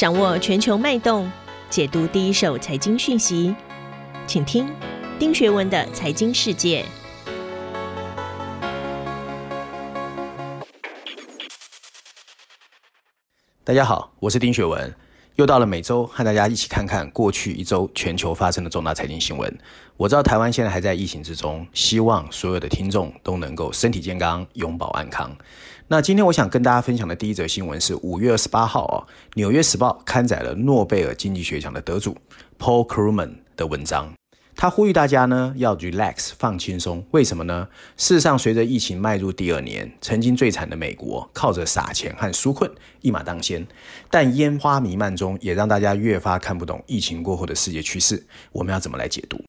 掌握全球脉动，解读第一手财经讯息，请听丁学文的财经世界。大家好，我是丁学文，又到了每周和大家一起看看过去一周全球发生的重大财经新闻。我知道台湾现在还在疫情之中，希望所有的听众都能够身体健康，永保安康。那今天我想跟大家分享的第一则新闻是五月二十八号哦，《纽约时报》刊载了诺贝尔经济学奖的得主 Paul Krugman 的文章。他呼吁大家呢要 relax 放轻松，为什么呢？事实上，随着疫情迈入第二年，曾经最惨的美国靠着撒钱和纾困一马当先，但烟花弥漫中也让大家越发看不懂疫情过后的世界趋势。我们要怎么来解读？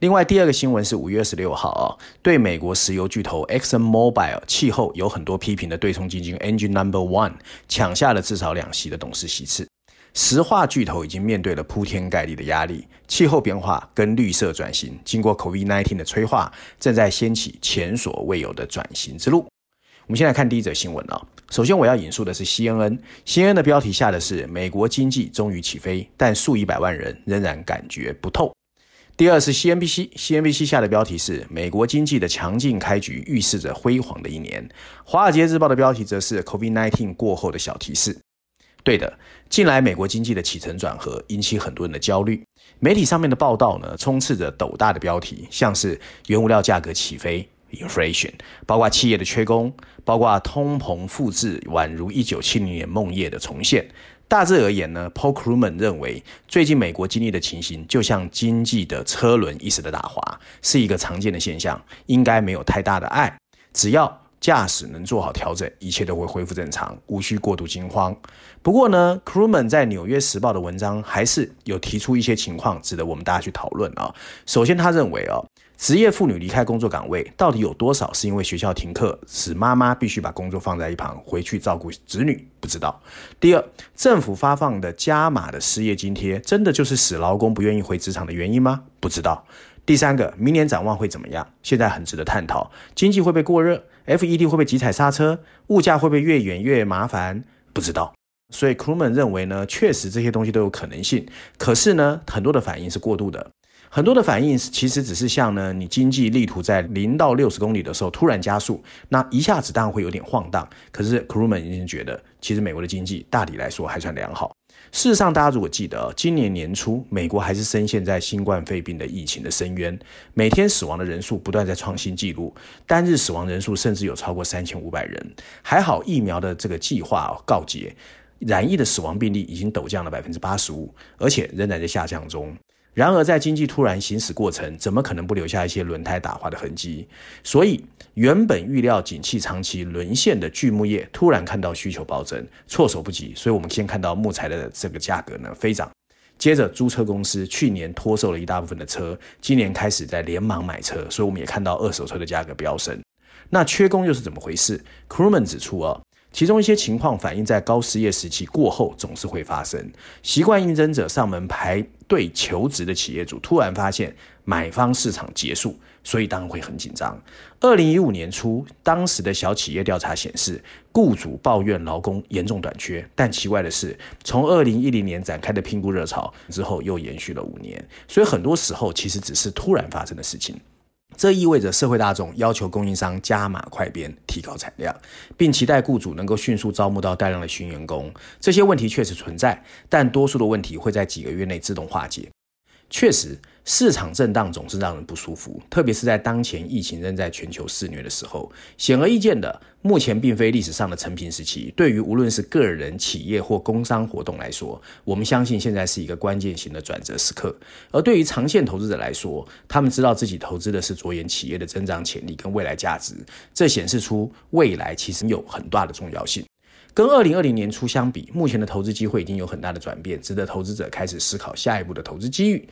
另外，第二个新闻是五月二十六号啊，对美国石油巨头 Exxon Mobil 气候有很多批评的对冲基金 Engine Number One 抢下了至少两席的董事席次。石化巨头已经面对了铺天盖地的压力，气候变化跟绿色转型，经过 COVID-19 的催化，正在掀起前所未有的转型之路。我们先来看第一则新闻啊，首先我要引述的是 CNN，CNN 的标题下的是美国经济终于起飞，但数以百万人仍然感觉不透。第二是 CNBC，CNBC 下的标题是“美国经济的强劲开局预示着辉煌的一年”。华尔街日报的标题则是 “COVID-19 过后的小提示”。对的，近来美国经济的起承转合引起很多人的焦虑。媒体上面的报道呢，充斥着斗大的标题，像是原物料价格起飞 （inflation），包括企业的缺工，包括通膨复制，宛如一九七零年梦夜的重现。大致而言呢，Paul Krugman 认为，最近美国经历的情形就像经济的车轮一时的打滑，是一个常见的现象，应该没有太大的碍。只要驾驶能做好调整，一切都会恢复正常，无需过度惊慌。不过呢，Krugman 在《纽约时报》的文章还是有提出一些情况，值得我们大家去讨论啊。首先，他认为啊。职业妇女离开工作岗位，到底有多少是因为学校停课，使妈妈必须把工作放在一旁，回去照顾子女？不知道。第二，政府发放的加码的失业津贴，真的就是使劳工不愿意回职场的原因吗？不知道。第三个，明年展望会怎么样？现在很值得探讨。经济会不会过热？FED 会不会急踩刹车？物价会不会越演越麻烦？不知道。所以，Krugman 认为呢，确实这些东西都有可能性。可是呢，很多的反应是过度的。很多的反应其实只是像呢，你经济力图在零到六十公里的时候突然加速，那一下子当然会有点晃荡。可是 Krugman 已经觉得，其实美国的经济大体来说还算良好。事实上，大家如果记得，今年年初美国还是深陷在新冠肺病的疫情的深渊，每天死亡的人数不断在创新纪录，单日死亡人数甚至有超过三千五百人。还好疫苗的这个计划告捷，染疫的死亡病例已经陡降了百分之八十五，而且仍然在下降中。然而，在经济突然行驶过程，怎么可能不留下一些轮胎打滑的痕迹？所以，原本预料景气长期沦陷的锯木业，突然看到需求暴增，措手不及。所以我们先看到木材的这个价格呢飞涨。接着，租车公司去年脱售了一大部分的车，今年开始在连忙买车，所以我们也看到二手车的价格飙升。那缺工又是怎么回事？Krugman 指出啊。其中一些情况反映在高失业时期过后总是会发生。习惯应征者上门排队求职的企业主突然发现买方市场结束，所以当然会很紧张。二零一五年初，当时的小企业调查显示，雇主抱怨劳工严重短缺。但奇怪的是，从二零一零年展开的聘雇热潮之后，又延续了五年。所以很多时候其实只是突然发生的事情。这意味着社会大众要求供应商加码快编，提高产量，并期待雇主能够迅速招募到大量的新员工。这些问题确实存在，但多数的问题会在几个月内自动化解。确实，市场震荡总是让人不舒服，特别是在当前疫情仍在全球肆虐的时候。显而易见的，目前并非历史上的承平时期。对于无论是个人、企业或工商活动来说，我们相信现在是一个关键性的转折时刻。而对于长线投资者来说，他们知道自己投资的是着眼企业的增长潜力跟未来价值，这显示出未来其实有很大的重要性。跟二零二零年初相比，目前的投资机会已经有很大的转变，值得投资者开始思考下一步的投资机遇。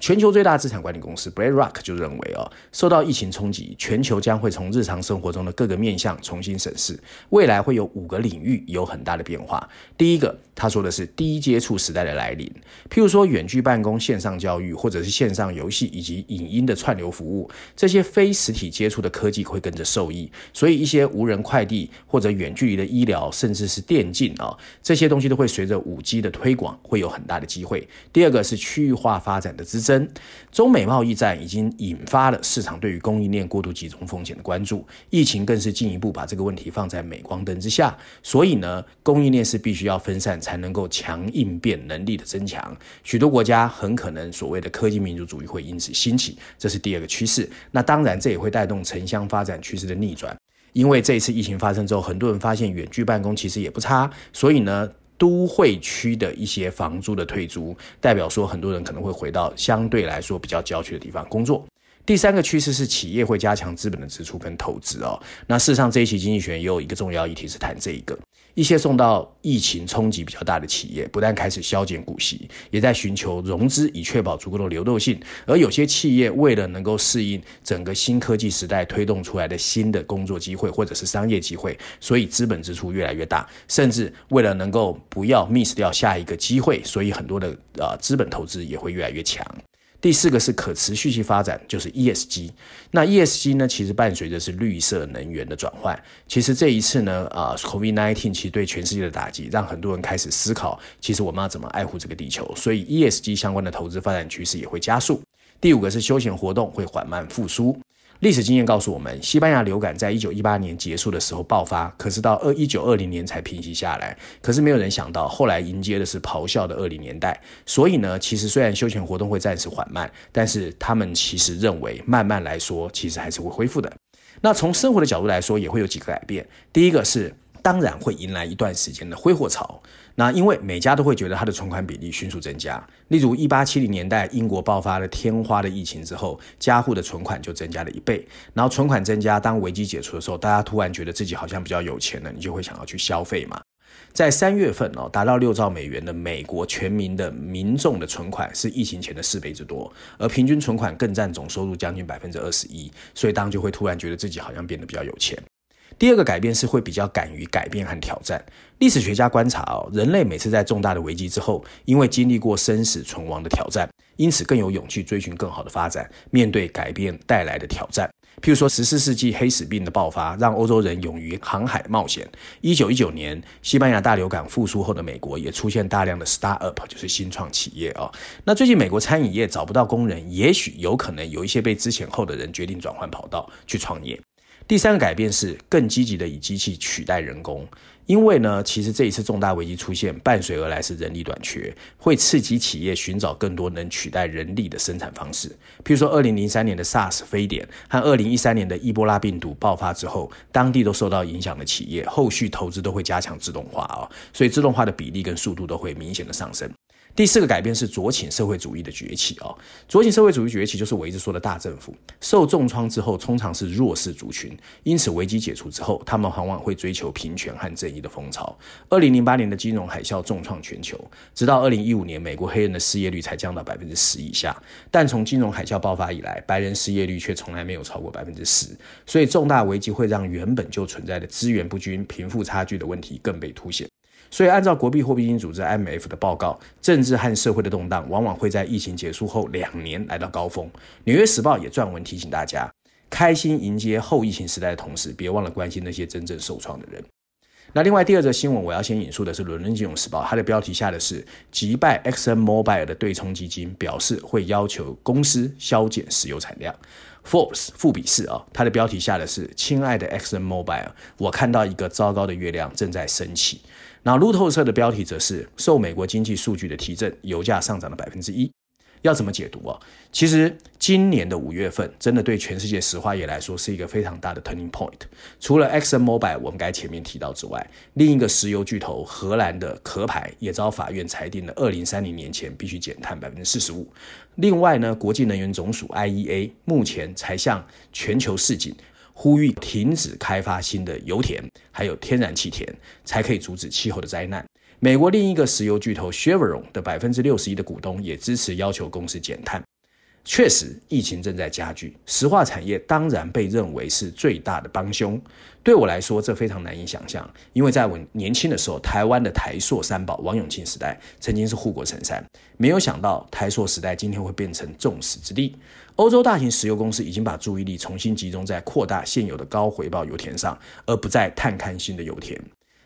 全球最大资产管理公司 BlackRock 就认为哦，受到疫情冲击，全球将会从日常生活中的各个面向重新审视，未来会有五个领域有很大的变化。第一个，他说的是低接触时代的来临，譬如说远距办公、线上教育，或者是线上游戏以及影音的串流服务，这些非实体接触的科技会跟着受益，所以一些无人快递或者远距离的医疗，甚至这是电竞啊、哦，这些东西都会随着五 G 的推广，会有很大的机会。第二个是区域化发展的之争。中美贸易战已经引发了市场对于供应链过度集中风险的关注，疫情更是进一步把这个问题放在镁光灯之下。所以呢，供应链是必须要分散，才能够强应变能力的增强。许多国家很可能所谓的科技民族主义会因此兴起，这是第二个趋势。那当然，这也会带动城乡发展趋势的逆转，因为这一次疫情发生之后，很多人发现远距办公其实也不差，所以呢。都会区的一些房租的退租，代表说很多人可能会回到相对来说比较郊区的地方工作。第三个趋势是企业会加强资本的支出跟投资哦。那事实上这一期经济学也有一个重要议题是谈这一个，一些受到疫情冲击比较大的企业，不但开始削减股息，也在寻求融资以确保足够的流动性。而有些企业为了能够适应整个新科技时代推动出来的新的工作机会或者是商业机会，所以资本支出越来越大，甚至为了能够不要 miss 掉下一个机会，所以很多的呃资本投资也会越来越强。第四个是可持续性发展，就是 ESG。那 ESG 呢，其实伴随着是绿色能源的转换。其实这一次呢，啊，COVID-19 其实对全世界的打击，让很多人开始思考，其实我们要怎么爱护这个地球。所以 ESG 相关的投资发展趋势也会加速。第五个是休闲活动会缓慢复苏。历史经验告诉我们，西班牙流感在一九一八年结束的时候爆发，可是到二一九二零年才平息下来。可是没有人想到，后来迎接的是咆哮的二零年代。所以呢，其实虽然休闲活动会暂时缓慢，但是他们其实认为，慢慢来说，其实还是会恢复的。那从生活的角度来说，也会有几个改变。第一个是，当然会迎来一段时间的挥霍潮。那因为每家都会觉得它的存款比例迅速增加，例如一八七零年代英国爆发了天花的疫情之后，家户的存款就增加了一倍。然后存款增加，当危机解除的时候，大家突然觉得自己好像比较有钱了，你就会想要去消费嘛。在三月份哦，达到六兆美元的美国全民的民众的存款是疫情前的四倍之多，而平均存款更占总收入将近百分之二十一，所以当就会突然觉得自己好像变得比较有钱。第二个改变是会比较敢于改变和挑战。历史学家观察哦，人类每次在重大的危机之后，因为经历过生死存亡的挑战，因此更有勇气追寻更好的发展，面对改变带来的挑战。譬如说，十四世纪黑死病的爆发，让欧洲人勇于航海冒险。一九一九年，西班牙大流感复苏后的美国也出现大量的 start-up，就是新创企业哦。那最近美国餐饮业找不到工人，也许有可能有一些被之前后的人决定转换跑道去创业。第三个改变是更积极的以机器取代人工，因为呢，其实这一次重大危机出现，伴随而来是人力短缺，会刺激企业寻找更多能取代人力的生产方式。譬如说，二零零三年的 SARS 非典和二零一三年的伊波拉病毒爆发之后，当地都受到影响的企业，后续投资都会加强自动化哦，所以自动化的比例跟速度都会明显的上升。第四个改变是左倾社会主义的崛起哦，左倾社会主义崛起就是我一直说的大政府受重创之后，通常是弱势族群，因此危机解除之后，他们往往会追求平权和正义的风潮。二零零八年的金融海啸重创全球，直到二零一五年，美国黑人的失业率才降到百分之十以下，但从金融海啸爆发以来，白人失业率却从来没有超过百分之十，所以重大危机会让原本就存在的资源不均、贫富差距的问题更被凸显。所以，按照国际货币基金组织 IMF 的报告，政治和社会的动荡往往会在疫情结束后两年来到高峰。纽约时报也撰文提醒大家，开心迎接后疫情时代的同时，别忘了关心那些真正受创的人。那另外第二则新闻，我要先引述的是《伦敦金融时报》，它的标题下的是击败 XMobile 的对冲基金表示会要求公司削减石油产量。Forbes 富比士啊，它的标题下的是亲爱的 XMobile，我看到一个糟糕的月亮正在升起。那路透社的标题则是受美国经济数据的提振，油价上涨了百分之一。要怎么解读啊？其实今年的五月份真的对全世界石化业来说是一个非常大的 turning point。除了 Exxon Mobil 我们该前面提到之外，另一个石油巨头荷兰的壳牌也遭法院裁定了，二零三零年前必须减碳百分之四十五。另外呢，国际能源总署 IEA 目前才向全球示警。呼吁停止开发新的油田，还有天然气田，才可以阻止气候的灾难。美国另一个石油巨头 Chevron 的百分之六十一的股东也支持要求公司减碳。确实，疫情正在加剧，石化产业当然被认为是最大的帮凶。对我来说，这非常难以想象，因为在我年轻的时候，台湾的台塑三宝王永庆时代曾经是护国神山，没有想到台塑时代今天会变成众矢之的。欧洲大型石油公司已经把注意力重新集中在扩大现有的高回报油田上，而不再探勘新的油田。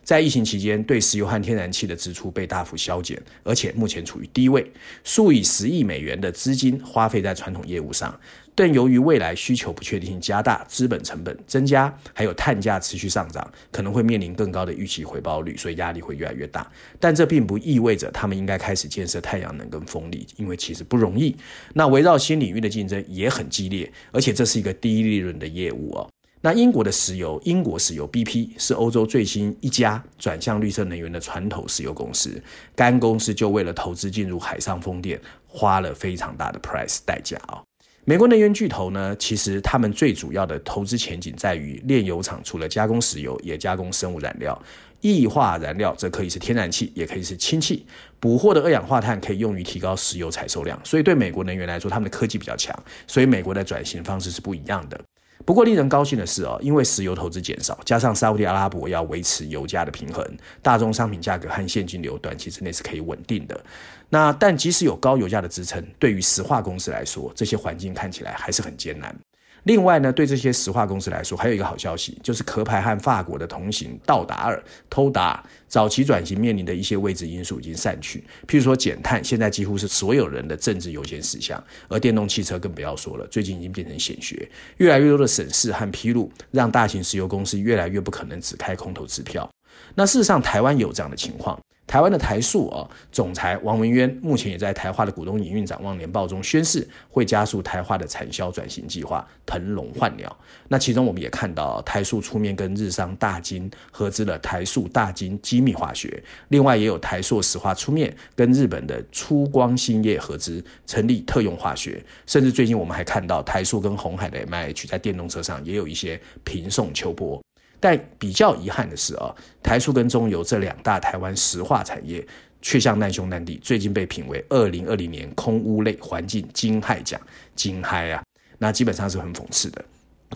在疫情期间，对石油和天然气的支出被大幅削减，而且目前处于低位，数以十亿美元的资金花费在传统业务上。但由于未来需求不确定性加大，资本成本增加，还有碳价持续上涨，可能会面临更高的预期回报率，所以压力会越来越大。但这并不意味着他们应该开始建设太阳能跟风力，因为其实不容易。那围绕新领域的竞争也很激烈，而且这是一个低利润的业务哦。那英国的石油，英国石油 BP 是欧洲最新一家转向绿色能源的传统石油公司。该公司就为了投资进入海上风电，花了非常大的 price 代价啊。美国能源巨头呢，其实他们最主要的投资前景在于炼油厂，除了加工石油，也加工生物燃料。液化燃料则可以是天然气，也可以是氢气。捕获的二氧化碳可以用于提高石油采收量。所以对美国能源来说，他们的科技比较强，所以美国的转型方式是不一样的。不过令人高兴的是哦，因为石油投资减少，加上沙特阿拉伯要维持油价的平衡，大宗商品价格和现金流短期之内是可以稳定的。那但即使有高油价的支撑，对于石化公司来说，这些环境看起来还是很艰难。另外呢，对这些石化公司来说，还有一个好消息，就是壳牌和法国的同行道达尔、偷达早期转型面临的一些未知因素已经散去。譬如说减碳，现在几乎是所有人的政治优先事项，而电动汽车更不要说了，最近已经变成显学。越来越多的审视和披露，让大型石油公司越来越不可能只开空头支票。那事实上，台湾有这样的情况。台湾的台塑啊，总裁王文渊目前也在台化的股东营运展望年报中宣示，会加速台化的产销转型计划，腾笼换鸟。那其中我们也看到，台塑出面跟日商大金合资了台塑大金机密化学，另外也有台塑石化出面跟日本的出光兴业合资成立特用化学，甚至最近我们还看到台塑跟鸿海的 M H 在电动车上也有一些平送秋波。但比较遗憾的是啊，台塑跟中油这两大台湾石化产业，却像难兄难弟，最近被评为二零二零年空污类环境金害奖，金嗨啊，那基本上是很讽刺的。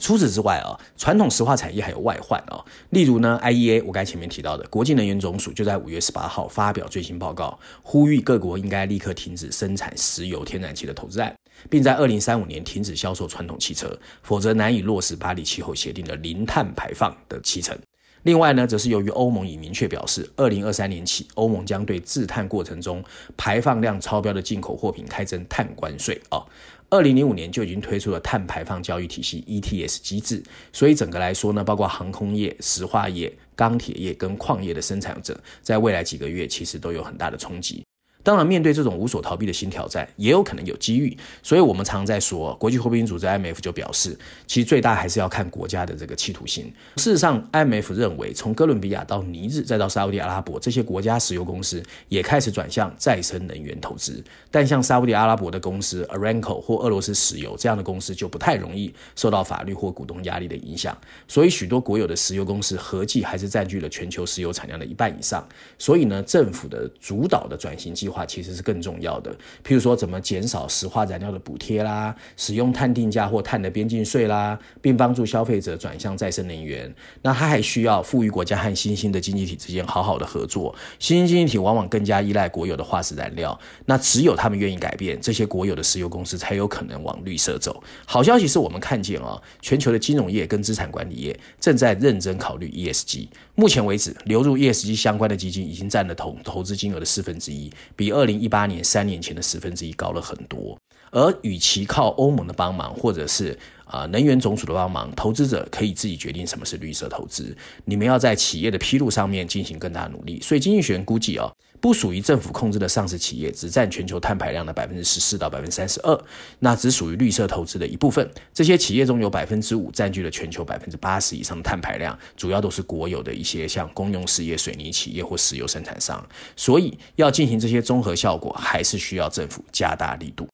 除此之外啊，传统石化产业还有外患啊，例如呢，IEA 我刚才前面提到的国际能源总署就在五月十八号发表最新报告，呼吁各国应该立刻停止生产石油天然气的投资案，并在二零三五年停止销售传统汽车，否则难以落实巴黎气候协定的零碳排放的期程。另外呢，则是由于欧盟已明确表示，二零二三年起，欧盟将对制碳过程中排放量超标的进口货品开征碳关税啊。二零零五年就已经推出了碳排放交易体系 ETS 机制，所以整个来说呢，包括航空业、石化业、钢铁业跟矿业的生产者，在未来几个月其实都有很大的冲击。当然，面对这种无所逃避的新挑战，也有可能有机遇。所以，我们常在说，国际货币组织 IMF 就表示，其实最大还是要看国家的这个企图心。事实上，IMF 认为，从哥伦比亚到尼日，再到沙乌地阿拉伯这些国家石油公司，也开始转向再生能源投资。但像沙乌地阿拉伯的公司 Aramco 或俄罗斯石油这样的公司，就不太容易受到法律或股东压力的影响。所以，许多国有的石油公司合计还是占据了全球石油产量的一半以上。所以呢，政府的主导的转型计划。其实是更重要的，譬如说怎么减少石化燃料的补贴啦，使用碳定价或碳的边境税啦，并帮助消费者转向再生能源。那它还需要富裕国家和新兴的经济体之间好好的合作。新兴经济体往往更加依赖国有的化石燃料，那只有他们愿意改变，这些国有的石油公司才有可能往绿色走。好消息是我们看见啊，全球的金融业跟资产管理业正在认真考虑 ESG。目前为止，流入 ESG 相关的基金已经占了投投资金额的四分之一，比比二零一八年三年前的十分之一高了很多。而与其靠欧盟的帮忙，或者是啊能源总署的帮忙，投资者可以自己决定什么是绿色投资。你们要在企业的披露上面进行更大的努力。所以，经济学人估计啊。不属于政府控制的上市企业，只占全球碳排量的百分之十四到百分之三十二，那只属于绿色投资的一部分。这些企业中有百分之五占据了全球百分之八十以上的碳排量，主要都是国有的一些像公用事业、水泥企业或石油生产商。所以要进行这些综合效果，还是需要政府加大力度。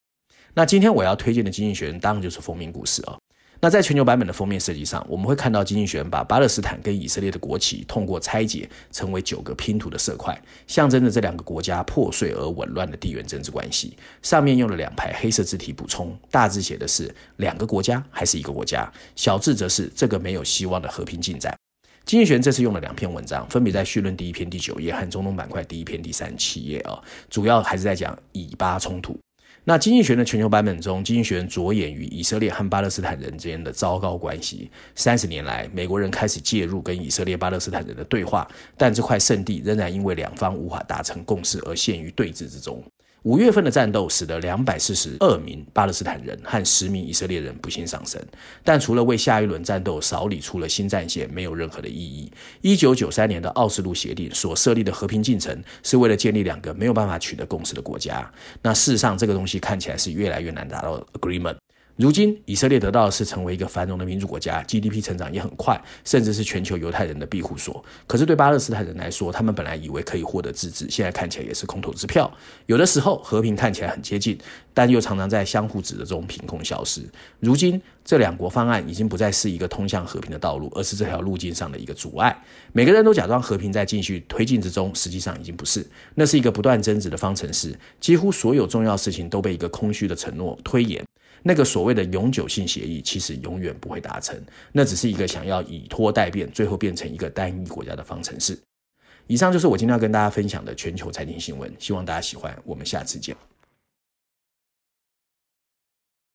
那今天我要推荐的经济学人，当然就是封面故事啊。那在全球版本的封面设计上，我们会看到经济学人把巴勒斯坦跟以色列的国旗通过拆解成为九个拼图的色块，象征着这两个国家破碎而紊乱的地缘政治关系。上面用了两排黑色字体补充，大字写的是两个国家还是一个国家，小字则是这个没有希望的和平进展。经济学人这次用了两篇文章，分别在绪论第一篇第九页和中东板块第一篇第三七页啊，主要还是在讲以巴冲突。那经济学的全球版本中，经济学人着眼于以色列和巴勒斯坦人之间的糟糕关系。三十年来，美国人开始介入跟以色列、巴勒斯坦人的对话，但这块圣地仍然因为两方无法达成共识而陷于对峙之中。五月份的战斗使得两百四十二名巴勒斯坦人和十名以色列人不幸丧生，但除了为下一轮战斗扫理出了新战线，没有任何的意义。一九九三年的奥斯陆协定所设立的和平进程，是为了建立两个没有办法取得共识的国家。那事实上，这个东西看起来是越来越难达到 agreement。如今，以色列得到的是成为一个繁荣的民主国家，GDP 成长也很快，甚至是全球犹太人的庇护所。可是对巴勒斯坦人来说，他们本来以为可以获得自治，现在看起来也是空头支票。有的时候和平看起来很接近，但又常常在相互指责中凭空消失。如今，这两国方案已经不再是一个通向和平的道路，而是这条路径上的一个阻碍。每个人都假装和平在继续推进之中，实际上已经不是。那是一个不断增值的方程式，几乎所有重要事情都被一个空虚的承诺推延。那个所谓的永久性协议，其实永远不会达成，那只是一个想要以拖待变，最后变成一个单一国家的方程式。以上就是我今天要跟大家分享的全球财经新闻，希望大家喜欢，我们下次见。